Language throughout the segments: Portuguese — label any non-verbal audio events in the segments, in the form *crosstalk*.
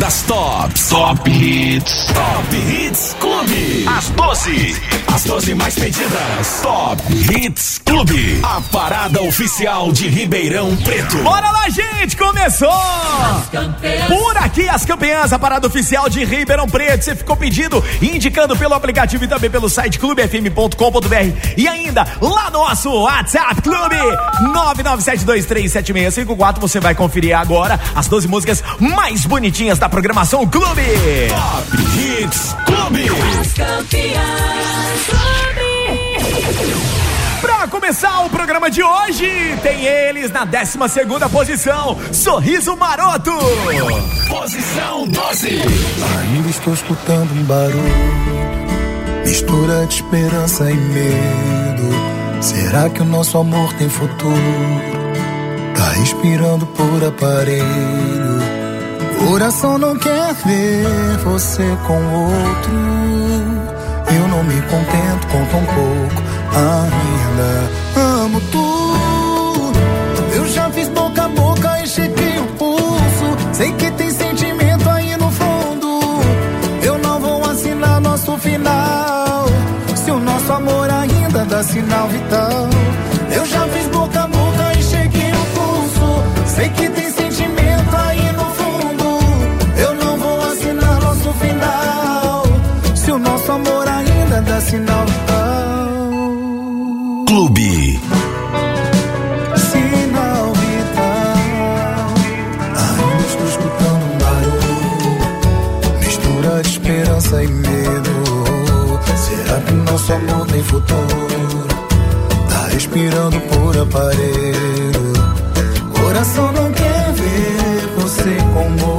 das tops. Top Hits. Top Hits Clube. Às 12. As 12 mais pedidas. Top Hits Clube. A parada oficial de Ribeirão Preto. Bora lá, gente! Começou! Por aqui, as campeãs, a parada oficial de Ribeirão Preto. Você ficou pedindo, indicando pelo aplicativo e também pelo site clubefm.com.br. E ainda lá no nosso WhatsApp Clube 997237654. Você vai conferir agora as 12 músicas mais bonitinhas da programação Clube. Top Hits Clube. As campeãs. Pra começar o programa de hoje, tem eles na 12 posição, Sorriso Maroto. Posição 12. Ainda estou escutando um barulho, mistura de esperança e medo. Será que o nosso amor tem futuro? Tá respirando por aparelho. Coração não quer ver você com outro. Contento com tão pouco ainda. Amo tudo. Eu já fiz boca a boca e chequei o pulso. Sei que tem sentimento aí no fundo. Eu não vou assinar nosso final. Se o nosso amor ainda dá sinal vital. Sinal vital. Clube. Sinal vital. Ainda estou escutando um barulho. Mistura de esperança e medo. Será que nosso amor tem futuro? Tá respirando por aparelho. Coração não quer ver você com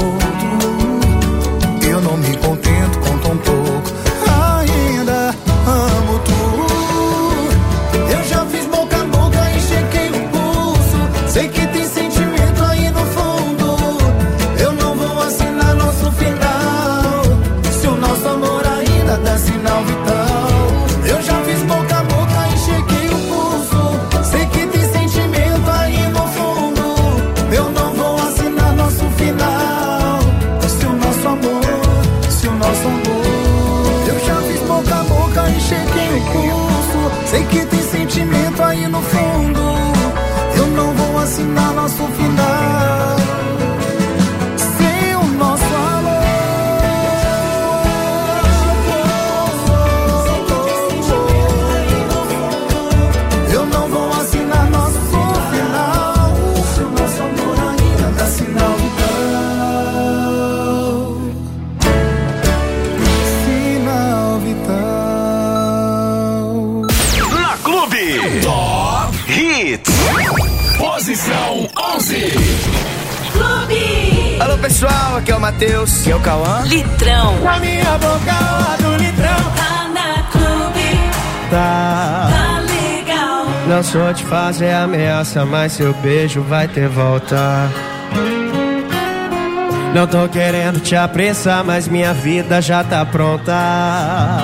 Top Hits. Posição 11. Clube. Alô pessoal, aqui é o Matheus, aqui é o Cauã. Litrão. Na minha boca do litrão. Tá na clube. Tá. Tá legal. Não sou de fazer ameaça, mas seu beijo vai ter volta. Não tô querendo te apressar, mas minha vida já tá pronta.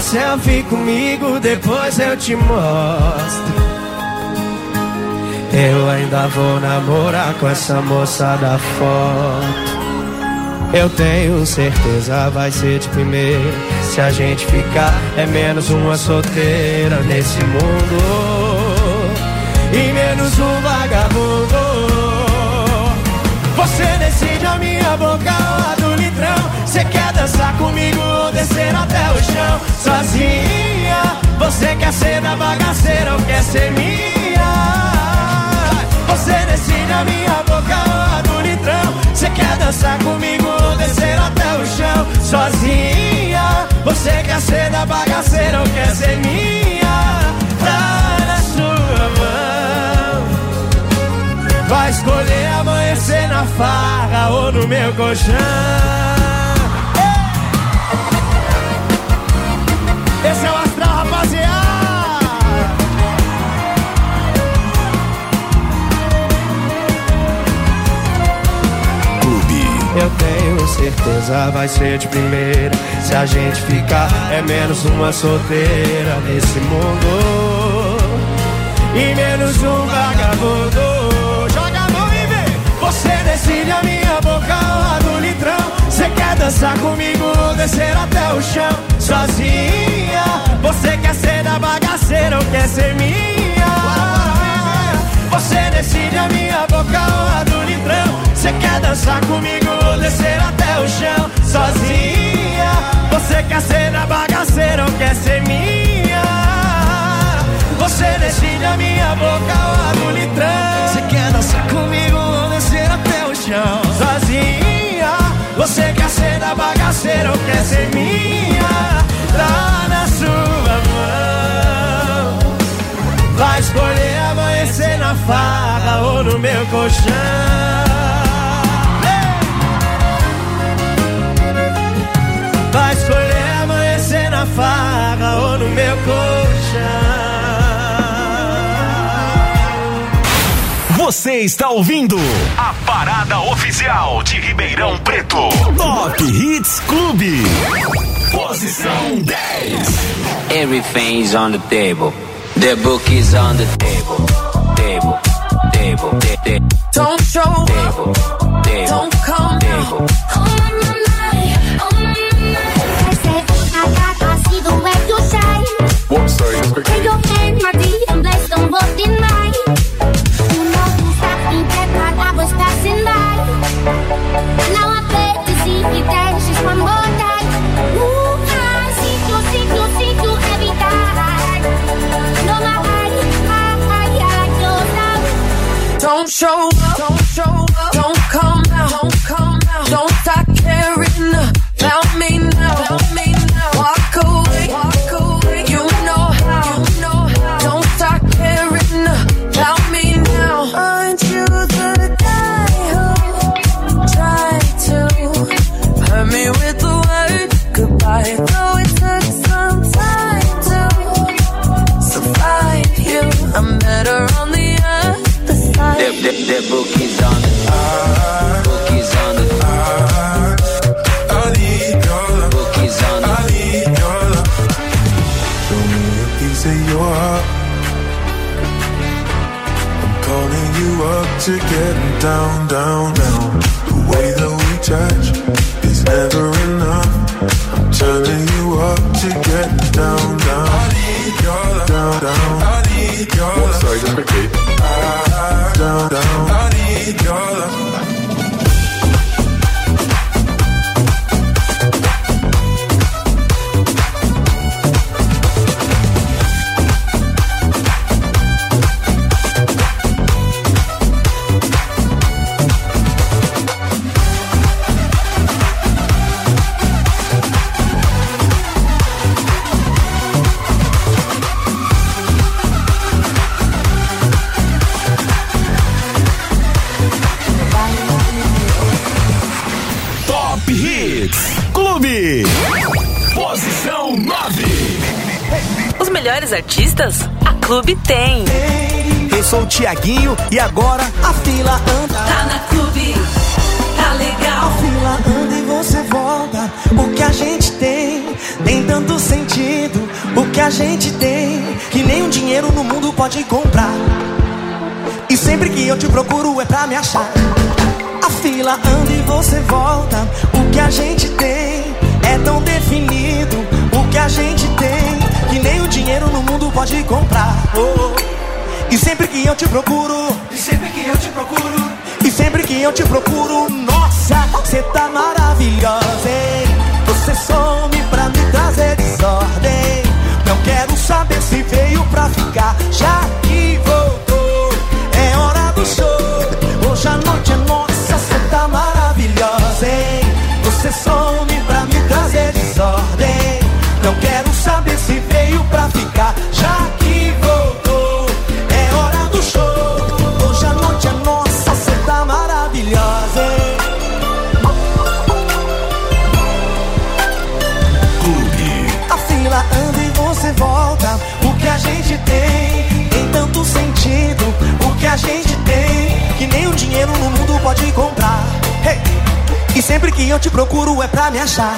Uma selfie comigo, depois eu te mostro. Eu ainda vou namorar com essa moça da foto. Eu tenho certeza vai ser de primeira. Se a gente ficar, é menos uma solteira nesse mundo. E menos um vagabundo. Você decide a minha boca a do litrão. Você quer dançar comigo ou descer até o chão? Sozinha, você quer ser da bagaceira ou quer ser minha? Você decide a minha boca ou a do litrão. Você quer dançar comigo ou descer até o chão? Sozinha, você quer ser da bagaceira ou quer ser minha? Tá na sua mão. Vai escolher amanhecer na farra ou no meu colchão. Esse é o astral, rapaziada. Eu tenho certeza vai ser de primeira. Se a gente ficar, é menos uma solteira nesse mundo. E menos um vagabundo. Joga a mão e vem. Você decide a minha dançar comigo, descer até o chão sozinha? Você quer ser da bagaceira ou quer ser minha? Você decide a minha boca ou a do litrão. Você quer dançar comigo, descer até o chão sozinha? Você quer ser da bagaceira ou quer ser minha? Você decide a minha boca ou a do litrão. Você quer dançar comigo ou descer até o chão sozinha? Você quer ser da bagaceira ou quer ser minha? Tá na sua mão. Vai escolher amanhecer na farra ou no meu colchão. Vai escolher amanhecer na farra ou no meu colchão. Você está ouvindo a parada oficial de Ribeirão Preto. Top Hits Clube. Posição 10. Everything's on the table. The book is on the table. Table, table, ta- ta- Don't show table, down, down, down. Clube tem. Eu sou o Tiaguinho e agora a fila anda. Tá na clube, tá legal. fila anda e você volta. O que a gente tem tem tanto sentido. O que a gente tem que nem um dinheiro no mundo pode comprar. E sempre que eu te procuro é pra me achar. A fila anda e você volta. O que a gente tem é tão definido. O que a gente tem que nem o dinheiro no mundo pode comprar. Oh. E sempre que eu te procuro, e sempre que eu te procuro, e sempre que eu te procuro, nossa, você tá maravilhosa, hein? Você some pra me trazer desordem. Não quero saber se veio pra ficar, já que voltou. É hora do show. Hoje a noite é nossa, você tá maravilhosa, hein? Você some pra me trazer desordem. Não quero saber se sempre que eu te procuro é pra me achar.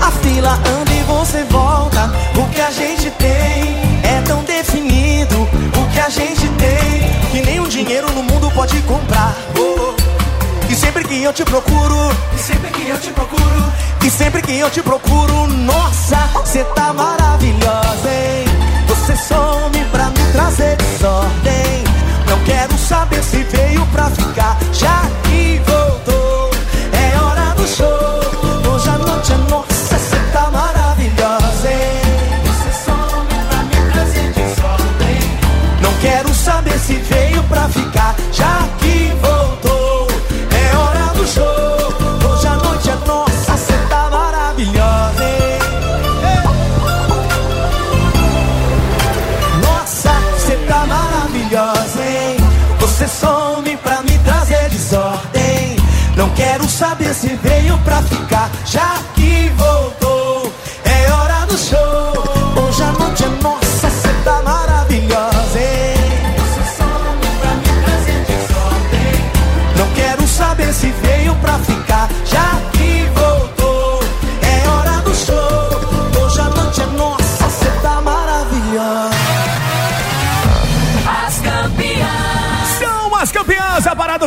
A fila anda e você volta. O que a gente tem é tão definido. O que a gente tem que o dinheiro no mundo pode comprar. Oh, oh. E sempre que eu te procuro, e sempre que eu te procuro, e sempre que eu te procuro, nossa, você tá maravilhosa, hein? Você some pra me trazer desordem. Não quero saber se veio pra ficar,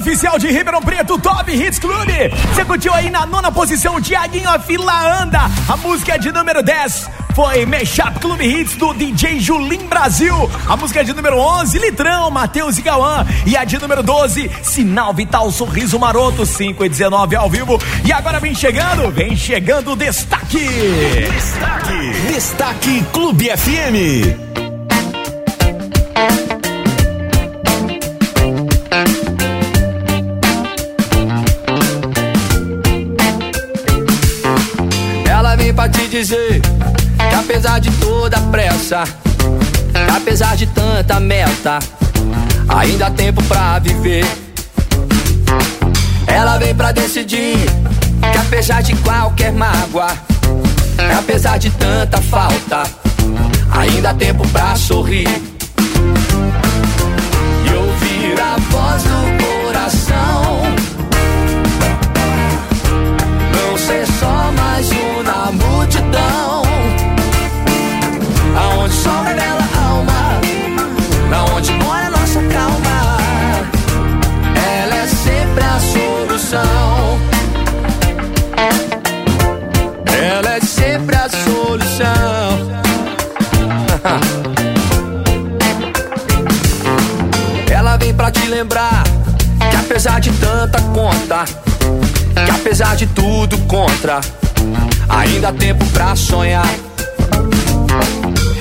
oficial de Ribeirão Preto, Top Hits Clube. Você curtiu aí na nona posição, Tiaguinho, a fila anda. A música é de número 10 foi Mashup Clube Hits do DJ Julim Brasil. A música é de número 11, Litrão, Matheus e Cauã. E a de número 12, Sinal Vital Sorriso Maroto, 5 e 19 ao vivo. E agora vem chegando, vem chegando o destaque. Destaque. Destaque Clube FM. Dizer que apesar de toda a pressa, apesar de tanta meta, ainda há tempo pra viver. Ela vem pra decidir que apesar de qualquer mágoa, apesar de tanta falta, ainda há tempo pra sorrir. E ouvir a voz do multidão. Aonde só revela a alma, na onde mora nossa calma. Ela é sempre a solução. Ela é sempre a solução. *laughs* Ela vem pra te lembrar que apesar de tanta conta, que apesar de tudo contra, ainda há tempo pra sonhar.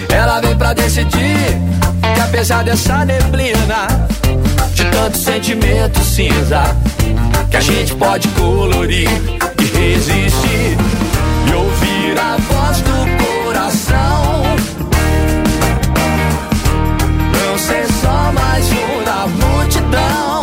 Ela vem pra decidir que apesar dessa neblina, de tanto sentimento cinza, que a gente pode colorir e resistir e ouvir a voz do coração. Não ser só mais um na multidão.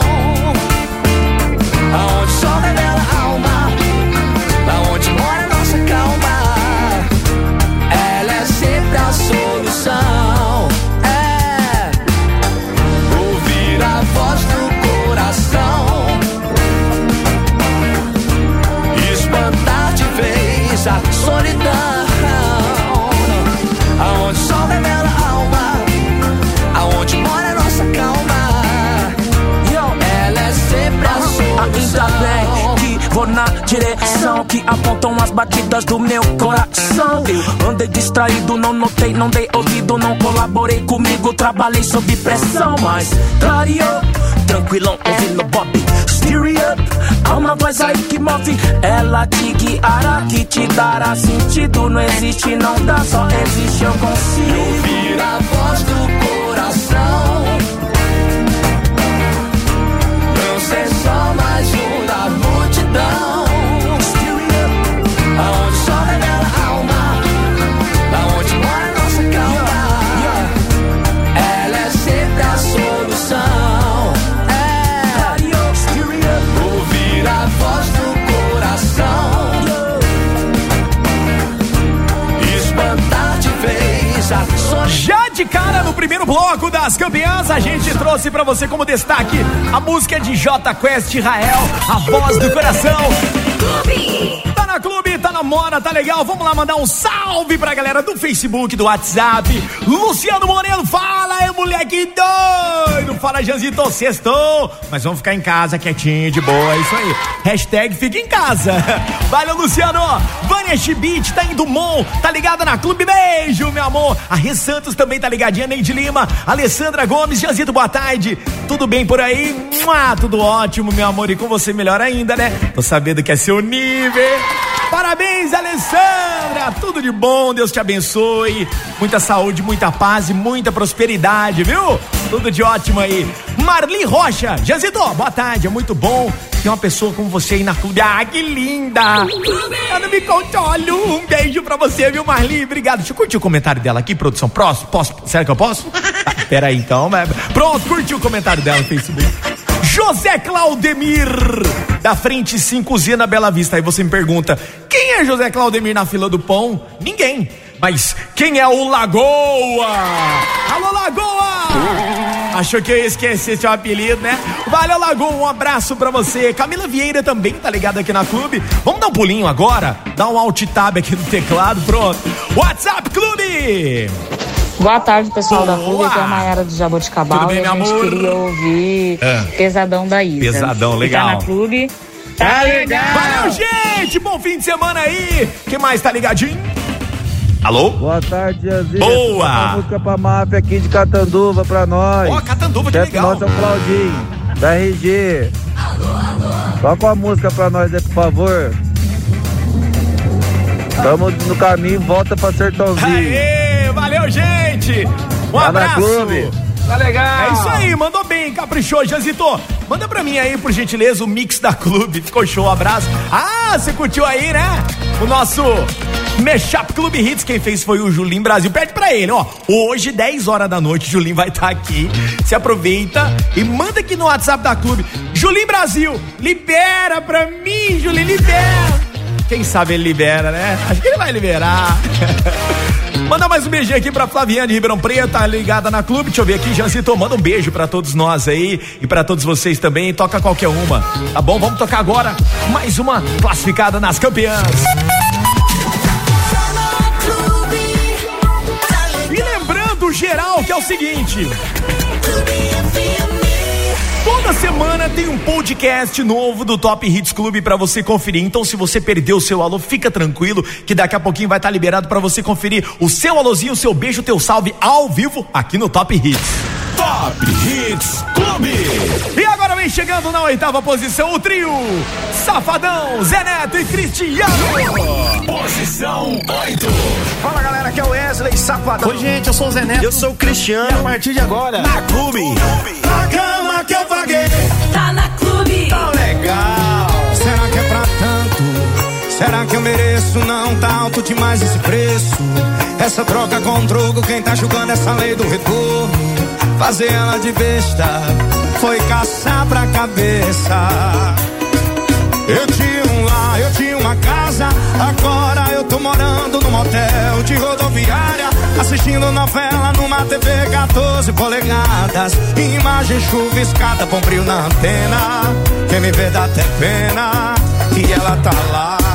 Apontam as batidas do meu coração. Eu andei distraído, não notei, não dei ouvido, não colaborei comigo, trabalhei sob pressão, mas clareou, tranquilão, ouvindo Bob. Steer up, há uma voz aí que move, ela te guiará, que te dará sentido. Não existe, não dá, só existe, eu consigo. ouvir a voz do coração. Não ser só mais um da multidão. De cara no primeiro bloco das campeãs, a gente trouxe pra você como destaque a música de J Quest Israel, a voz do coração. Tá na clube, tá na moda, tá legal? Vamos lá mandar um salve pra galera do Facebook, do WhatsApp. Luciano Moreno, fala aí, moleque doido! Fala, Janzito, sextou! Mas vamos ficar em casa quietinho, de boa, é isso aí. Hashtag fica em casa. *laughs* Valeu, Luciano! Vânia Chibit tá indo Mon, tá ligada na Clube Beijo, meu amor. A Rê Santos também tá ligadinha, Neide Lima. Alessandra Gomes, Janzito, boa tarde. Tudo bem por aí? Mua, tudo ótimo, meu amor. E com você melhor ainda, né? Tô sabendo que é seu nível. Parabéns, Alessandra! Tudo de bom, Deus te abençoe. Muita saúde, muita paz e muita prosperidade, viu? Tudo de ótimo aí. Marli Rocha, Janzito, boa tarde, é muito bom ter uma pessoa como você aí na clube. Ah, que linda! Eu não me controlo. Um beijo pra você, viu, Marli? Obrigado. Deixa eu curtir o comentário dela aqui, produção. Próximo? Posso? Será que eu posso? Ah, *laughs* peraí, então. mas- Pronto, curti o comentário dela no Facebook. José Claudemir, da frente 5Z na Bela Vista. Aí você me pergunta: quem é José Claudemir na fila do pão? Ninguém. Mas quem é o Lagoa? Alô, Lagoa! Achou que eu ia esquecer seu apelido, né? Valeu, Lagoa, um abraço pra você. Camila Vieira também tá ligada aqui na clube. Vamos dar um pulinho agora? Dar um alt tab aqui no teclado, pronto. WhatsApp Clube! Boa tarde, pessoal da. Clube. Aqui é a Mayara de Jaboticabal. Tudo bem, e a meu gente amor? queria ouvir É. Pesadão da Isa. Pesadão, legal. Tá na Clube. Tá legal. Valeu, gente! Bom fim de semana aí! Quem mais tá ligadinho? Alô? Boa tarde, Aziz. Boa. Uma música pra máfia aqui de Catanduva pra nós. Ó, Catanduva, que Chefe legal. nosso é o Claudinho, da RG. Toca uma música pra nós aí, por favor. Tamo no caminho, volta pra Sertãozinho. Aê, valeu, gente! Um Tá abraço! clube. Tá legal! É isso aí, mandou bem, caprichou, Janzito. Manda pra mim aí, por gentileza, o mix da clube. Ficou show, abraço. Ah, você curtiu aí, né? O nosso Mashup Clube Hits, quem fez foi o Julinho Brasil. Pede pra ele, ó. Hoje, 10 horas da noite, o Julinho vai estar aqui. Se aproveita e manda aqui no WhatsApp da clube. Julinho Brasil, libera pra mim, Julinho, libera. Quem sabe ele libera, né? Acho que ele vai liberar. *laughs* Manda mais um beijinho aqui pra Flaviane Ribeirão Preto, tá ligada na clube. Deixa eu ver aqui, Jancito, manda um beijo pra todos nós aí e pra todos vocês também. Toca qualquer uma, tá bom? Vamos tocar agora mais uma classificada nas campeãs. E lembrando, geral, que é o seguinte. Toda semana tem um podcast novo do Top Hits Clube pra você conferir. Então, se você perdeu o seu alô, fica tranquilo que daqui a pouquinho vai estar liberado pra você conferir o seu alôzinho, o seu beijo, o teu salve ao vivo aqui no Top Hits. Top Hits Clube. E agora vem chegando na oitava posição o trio Safadão, Zé Neto e Cristiano. Posição 8. Fala galera, aqui é o Wesley Safadão. Oi, gente, eu sou o Zé Neto. Eu sou o Cristiano. E a partir de agora, Na Clube. a cama que eu paguei. Tá na clube. Tá legal. Será que é pra tanto? Será que eu mereço? Não tá alto demais esse preço. Essa troca com drogo, quem tá julgando essa lei do retorno? Fazer ela de besta foi caçar pra cabeça. Eu tinha um lar, eu tinha uma casa. Agora eu tô morando num motel de rodoviária. Assistindo novela numa TV 14 polegadas. Imagem chuviscada, bombril na antena. Quem me vê dá até pena. E ela tá lá.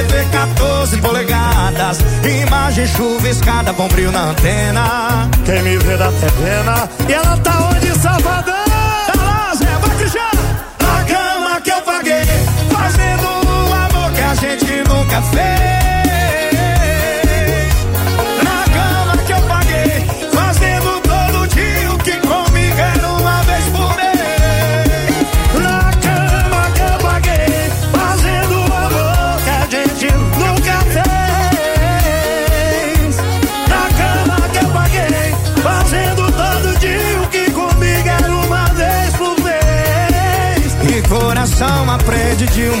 TV 14 polegadas. Imagem chuviscada, bom brilho na antena. Quem me vê dá até pena. E ela tá onde, Salvador? Tá lá, Zé, vai Cristiano. Na cama que eu paguei, fazendo um amor que a gente nunca fez.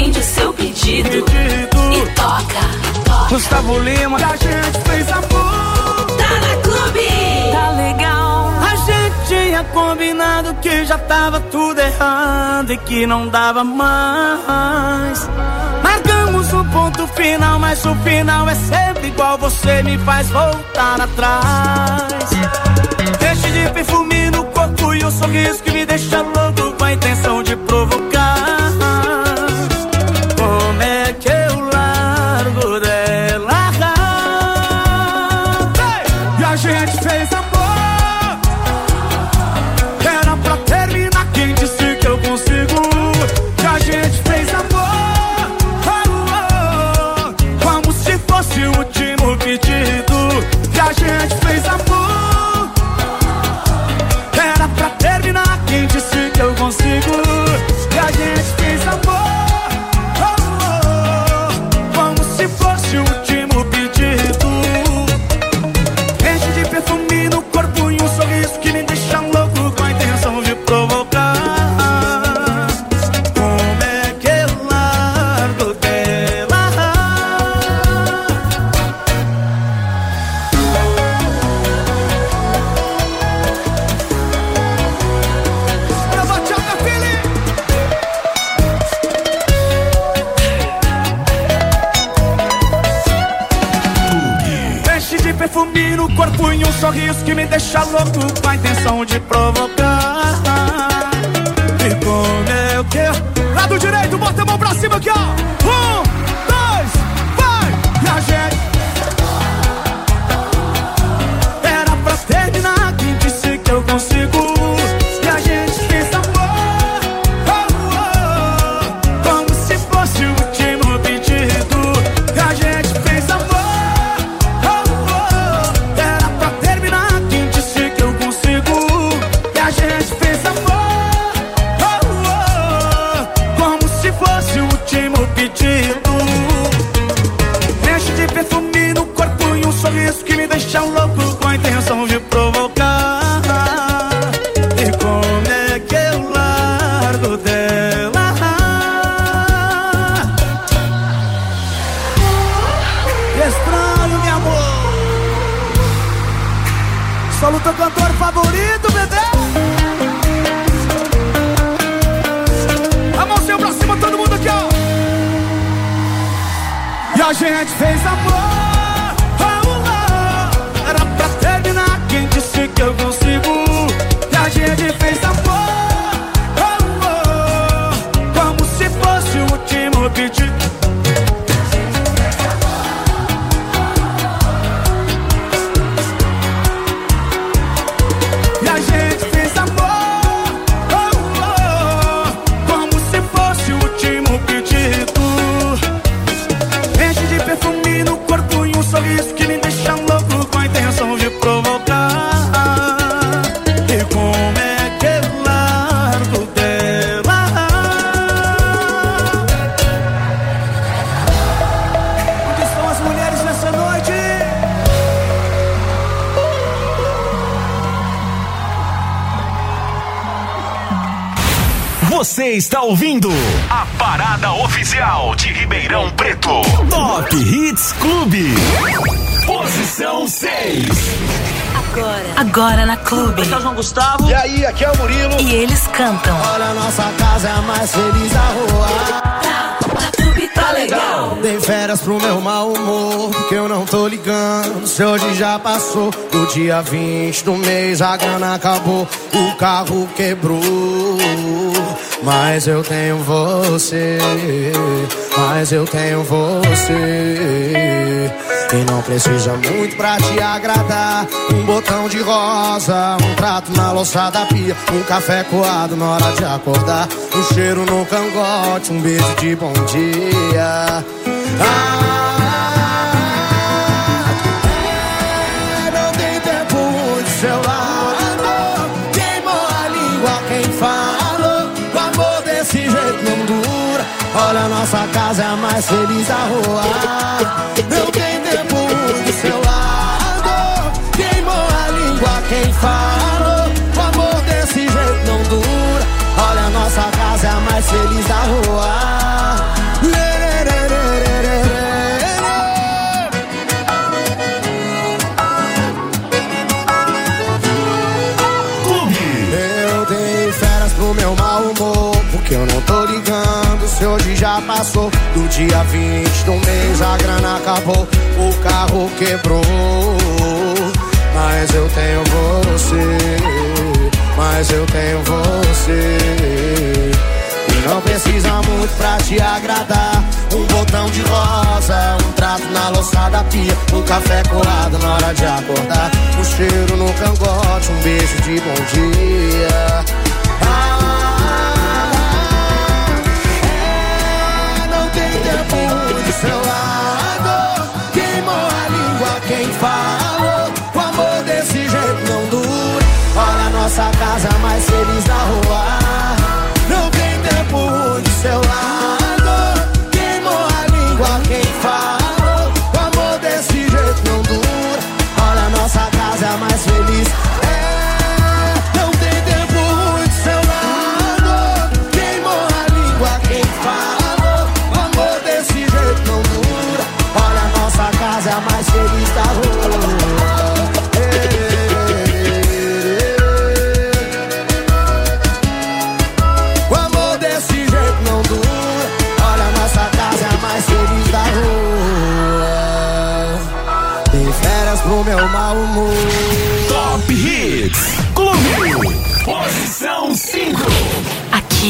Atende o seu pedido. E toca. Gustavo Lima. A gente fez amor. Tá na Clube. Tá legal. A gente tinha combinado que já tava tudo errado e que não dava mais. Marcamos um ponto final, mas o final é sempre igual. Você me faz voltar atrás. Deixe de perfume no corpo e o sorriso que me deixa louco com a intenção de provocar. E a fez amor. Oh, oh, como se fosse o último pedido. Enche de perfume no corpo e um sorriso que me deixa louco com a intenção de provocar. E como é que eu largo dela? Estranho, meu amor. Solo teu cantor a gente fez amor. Está ouvindo a parada oficial de Ribeirão Preto. Top Hits Clube. Posição 6. Agora. Agora na Clube. Aqui é o João Gustavo. E aí, aqui é o Murilo. E eles cantam. Olha, a nossa casa é a mais feliz da rua. Legal. Dei férias pro meu mau humor, porque eu não tô ligando. Se hoje já passou, do dia 20 do mês a grana acabou, o carro quebrou. Mas eu tenho você, mas eu tenho você. E não precisa muito pra te agradar. Um botão de rosa, um prato na louça da pia, um café coado na hora de acordar, um cheiro no cangote, um beijo de bom dia. Ah, é, não tem tempo de seu lado. Queimou a língua quem falou. O amor desse jeito não dura. Olha, nossa casa é a mais feliz da rua. Não tem falou. O amor desse jeito não dura. Olha, nossa casa é a mais feliz da rua. Eu dei férias pro meu mau humor, porque eu não tô ligando se hoje já passou. Do dia 20 do mês a grana acabou, o carro quebrou. Te agradar. Um botão de rosa, um trato na louça da pia, um café colado na hora de acordar, um cheiro no cangote, um beijo de bom dia. Ah, não tem tempo seu lado. Queimou a língua quem falou. O amor desse jeito não dura. Olha a nossa casa mais feliz da rua. Não tem tempo do seu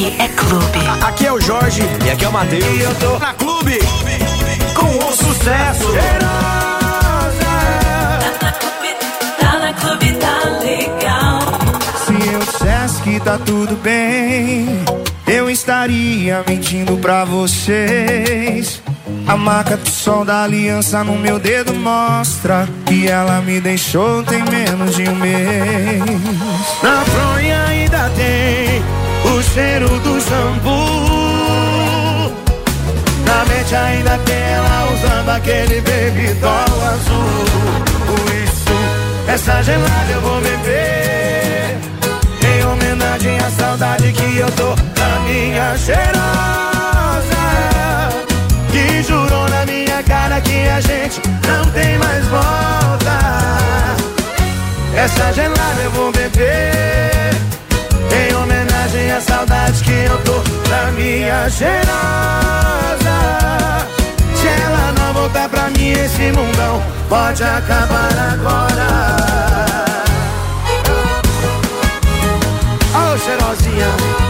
Aqui é Clube. Aqui é o Jorge e aqui é o Matheus. E eu tô na Clube com o sucesso. Tá na Clube, tá legal. Se eu dissesse que tá tudo bem, eu estaria mentindo pra vocês. A marca do som da aliança no meu dedo mostra que ela me deixou tem menos de um mês. Na fronha ainda tem o cheiro do shampoo. Na mente ainda tem ela usando aquele baby doll azul. Isso, essa gelada eu vou beber. Em homenagem à saudade que eu tô da minha cheirosa. Que jurou na minha cara que a gente não tem mais volta. Essa gelada eu vou beber. Saudade que eu tô da minha cheirosa. Se ela não voltar pra mim, esse mundão pode acabar agora. Ô cheirosinha.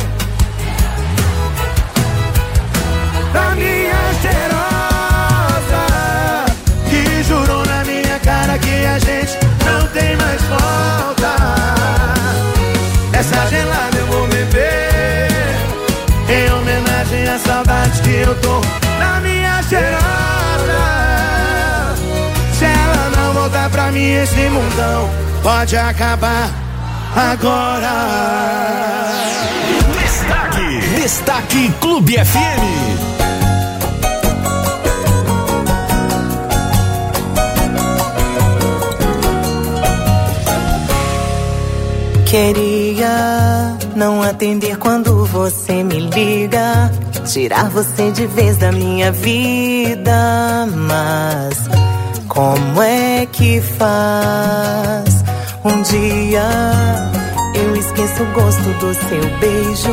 A gente não tem mais volta. Essa gelada eu vou beber. Em homenagem à saudade que eu tô na minha cheirosa. Se ela não voltar pra mim, esse mundão pode acabar agora. Destaque, Destaque Clube FM. Queria não atender quando você me liga, tirar você de vez da minha vida, mas como é que faz? Um dia eu esqueço o gosto do seu beijo,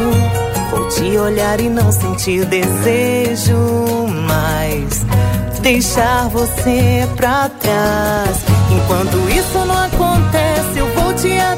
vou te olhar e não sentir desejo, mas deixar você pra trás. Enquanto isso não acontece, eu vou te atendendo,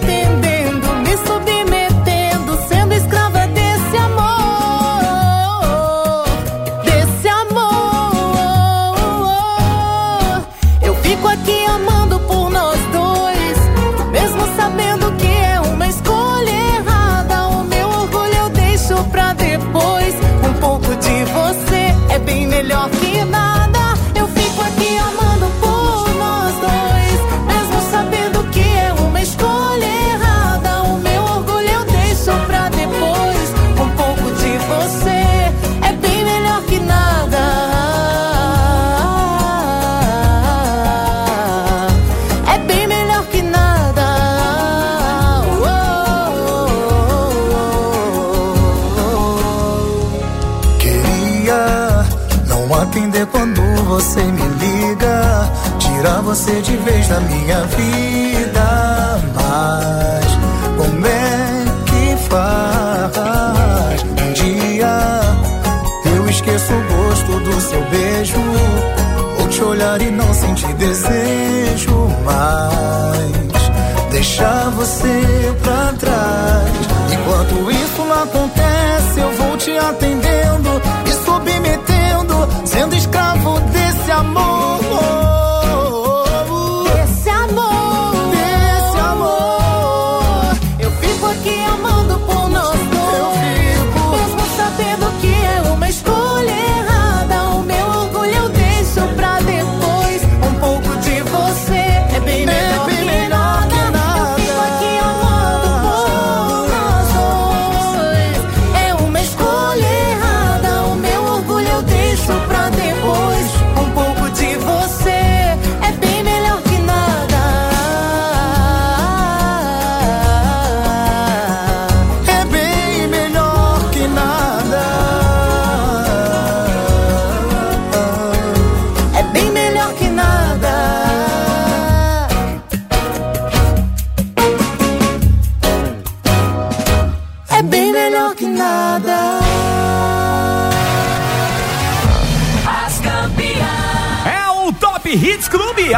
você de vez da minha vida. Mas como é que faz? Um dia eu esqueço o gosto do seu beijo, vou te olhar e não sentir desejo mais. Deixar você pra trás. Enquanto isso não acontece, eu vou te atendendo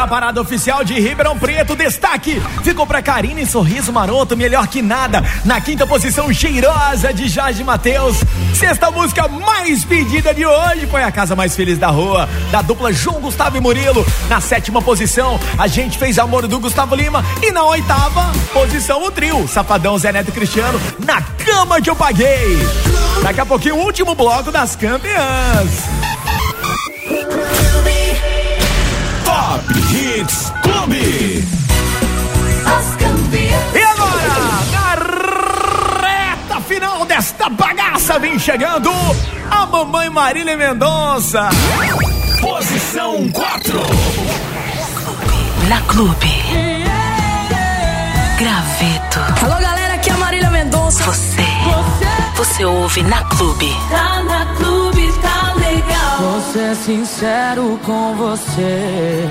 Clube, a parada oficial de Ribeirão Preto. Destaque ficou pra Karine Sorriso Maroto, melhor que nada. Na quinta posição, Cheirosa de Jorge Matheus. Sexta música mais pedida de hoje foi a Casa Mais Feliz da Rua, da dupla João Gustavo e Murilo. Na sétima posição, a gente fez Amor do Gustavo Lima. E na oitava posição, o trio Safadão Zé Neto Cristiano. Na cama que eu paguei. Daqui a pouquinho, o último bloco das campeãs. Hits Clube. As campeãs. E agora, na reta final desta bagaça, vem chegando a mamãe Marília Mendonça. Posição 4. Na Clube. Graveto. Alô, galera, aqui é a Marília Mendonça. Você. Você ouve na Clube. Tá na clube, tá legal. Vou ser sincero com você.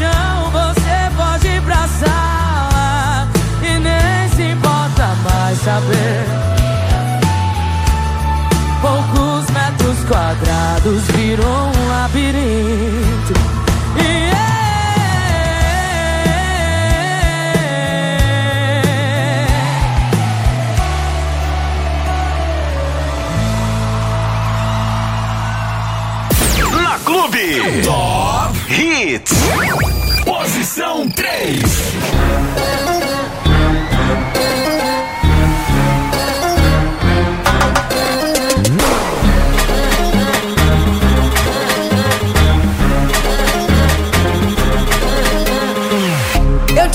Colchão, você pode ir pra sala. E nem se importa mais saber. Poucos metros quadrados virou um labirinto. E Na Clube. Hits. Posição 3.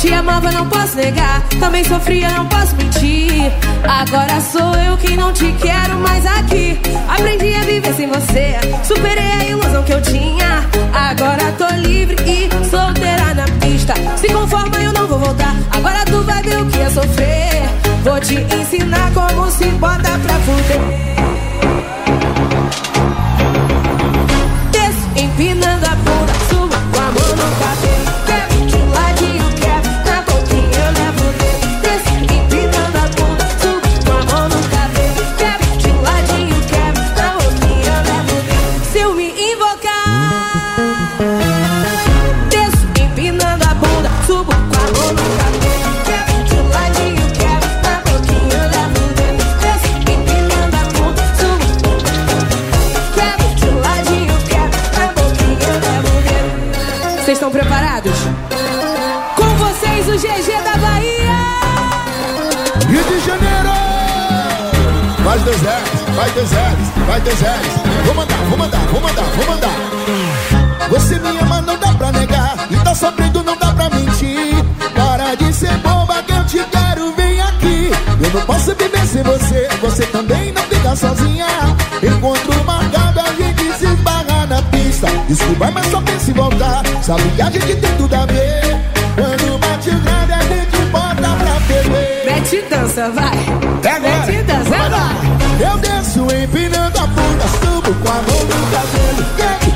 Te amava, não posso negar. Também sofria, não posso mentir. Agora sou eu quem não te quero mais aqui. Aprendi a viver sem você. Superei a ilusão que eu tinha. Agora tô livre e solteira na pista. Se conforma, eu não vou voltar. Agora tu vai ver o que é sofrer. Vou te ensinar como se bota pra fuder. Dois R's, faz dois faz dois. Vou mandar, vou mandar, vou mandar, vou mandar. Você me ama, não dá pra negar. E tá sofrendo, não dá pra mentir. Para de ser boba que eu te quero, vem aqui. Eu não posso viver sem você, você também não fica sozinha. Encontro marcado, a gente se esbarra na pista. Desculpa, mas só pensa em voltar. Sabe que a gente tem tudo a ver. Quando bate o grande, a gente bota pra beber. Mete dança, vai! Agora. Mete dança, vai! Eu desço empinando a bunda, subo com a mão no cabelo.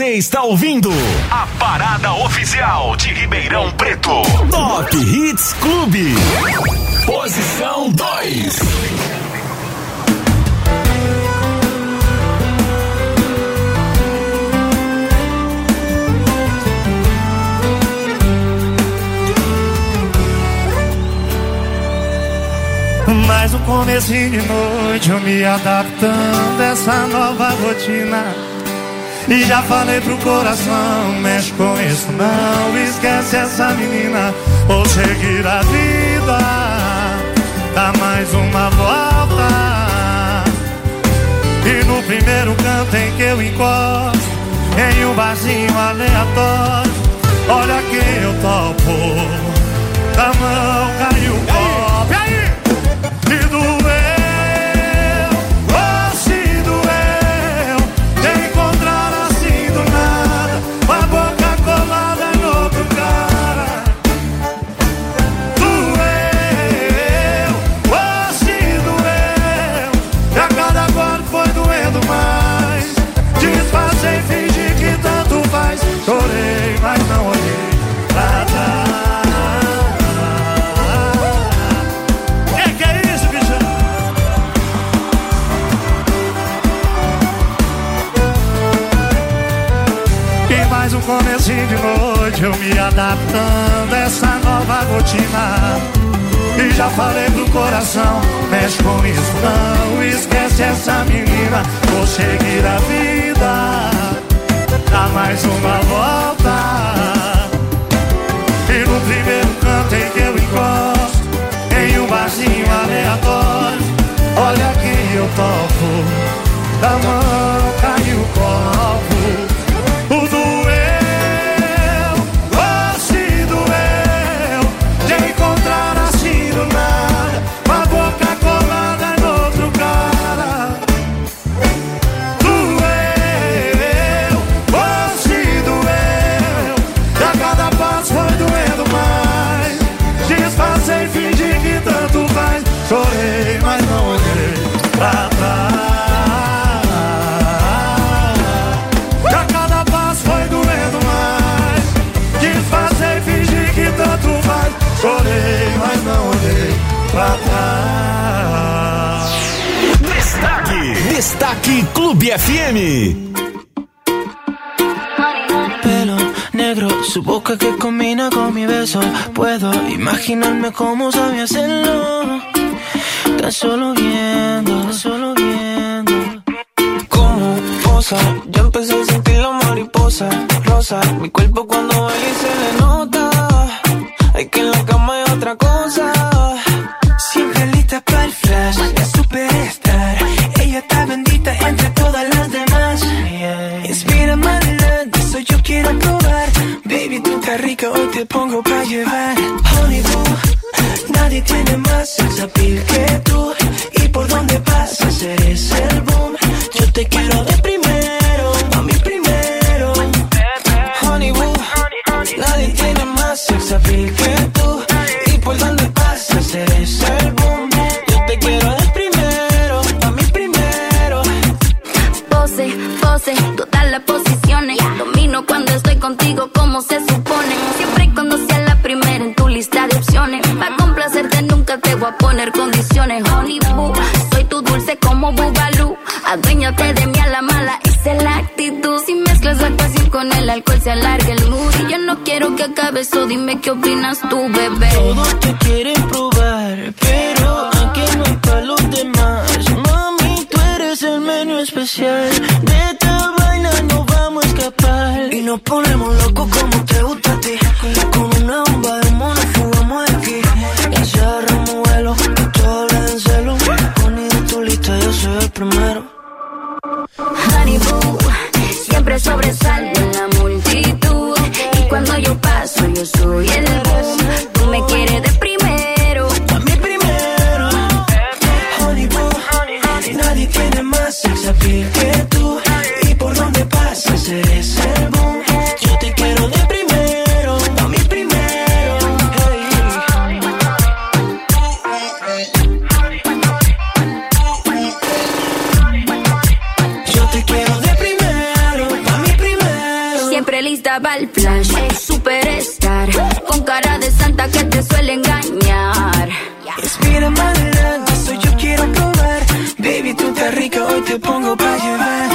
Você está ouvindo a parada oficial de Ribeirão Preto. Top Hits Clube. Posição 2. Mais um comecinho de noite, eu me adaptando a essa nova rotina. E já falei pro coração, mexe com isso não, esquece essa menina, ou seguir a vida, dá mais uma volta. E no primeiro canto em que eu encosto, em um barzinho aleatório, olha quem eu topo, da mão caiu o Comecinho de noite Eu me adaptando a essa nova rotina. E já falei pro coração Mexe com isso não Esquece essa menina Vou seguir a vida. Dá mais uma volta. E no primeiro canto em que eu encosto Em um barzinho aleatório Olha que eu topo Da mão imaginarme cómo sabe hacerlo. Tan solo viendo, todas las posiciones. Domino cuando estoy contigo como se supone. Siempre y cuando sea la primera en tu lista de opciones. Para complacerte nunca te voy a poner condiciones. Honey boo, soy tu dulce como Bubalú. Aduéñate de mí a la mala, esa es la actitud. Si mezclas la pasión con el alcohol se alarga el mood. Y yo no quiero que acabe eso, dime qué opinas tú, bebé. Todos te quieren probar, pero aquí no para los demás. Mami, tú eres el menú especial. De nos ponemos locos como te gusta a ti. Con una bomba de mono fugamos de aquí. Y cerramos vuelo, tú hablas en celo. Poni de tu lista, yo soy el primero. Honey boo, siempre sobresalgo en la multitud. Y cuando yo paso, yo soy el te pongo pa' llevar.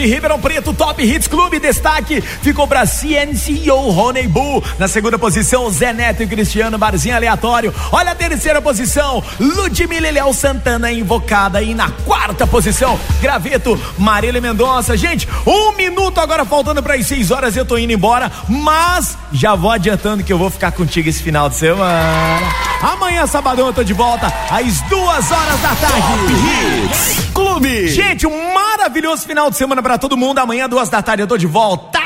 De Ribeirão Preto, Top Hits Clube. Destaque ficou para CNCO Honey Boo. Na segunda posição, Zé Neto e Cristiano Barzinho Aleatório. Olha a terceira posição, Ludmilla e Léo Santana invocada. E na quarta posição, Graveto, Marília Mendonça. Gente, um minuto agora faltando para as seis horas. Eu tô indo embora, mas já vou adiantando que eu vou ficar contigo esse final de semana. Amanhã, sabadão, eu tô de volta às duas horas da tarde. Hits Clube. Gente, um maravilhoso final de semana pra todo mundo. Amanhã, duas da tarde, eu tô de volta.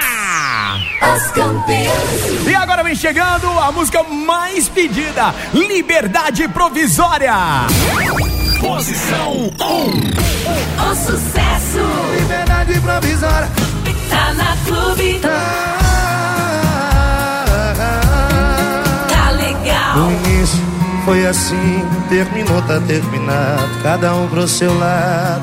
As campeãs. E agora vem chegando a música mais pedida: Liberdade Provisória. Posição 1. O sucesso Liberdade provisória. tá na clube. Tá legal. No início foi assim, terminou, tá terminado. Cada um pro seu lado,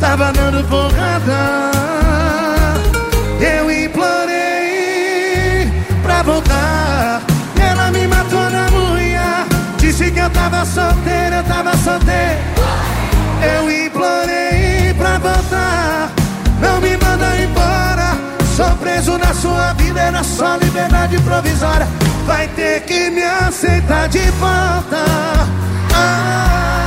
tava dando porrada. Eu implorei pra voltar. Ela me matou na unha. Disse que eu tava solteiro, eu tava solteiro. Eu implorei pra voltar. Não me manda embora. Sou preso na sua vida, era só liberdade provisória. Vai ter que me aceitar de volta. Ah,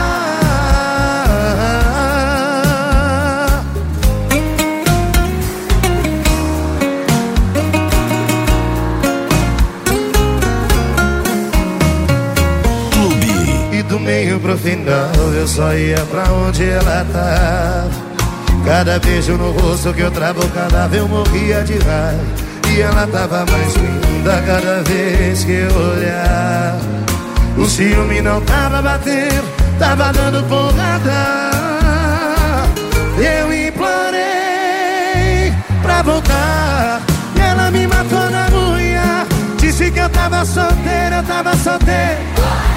Meio pro final eu só ia pra onde ela tava. Cada beijo no rosto que eu travo o cadáver eu morria de raiva. E ela tava mais linda cada vez que eu olhava. O ciúme não tava batendo, tava dando porrada. Eu implorei pra voltar. E ela me matou na unha. Disse que eu tava solteiro, eu tava solteiro.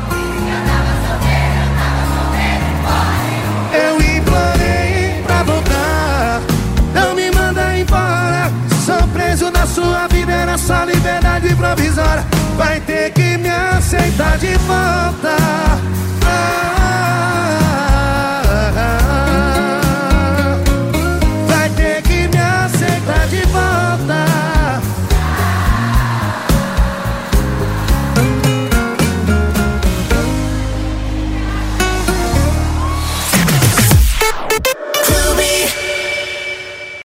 sua vida é era só liberdade provisória. Vai ter que me aceitar de volta. Ah,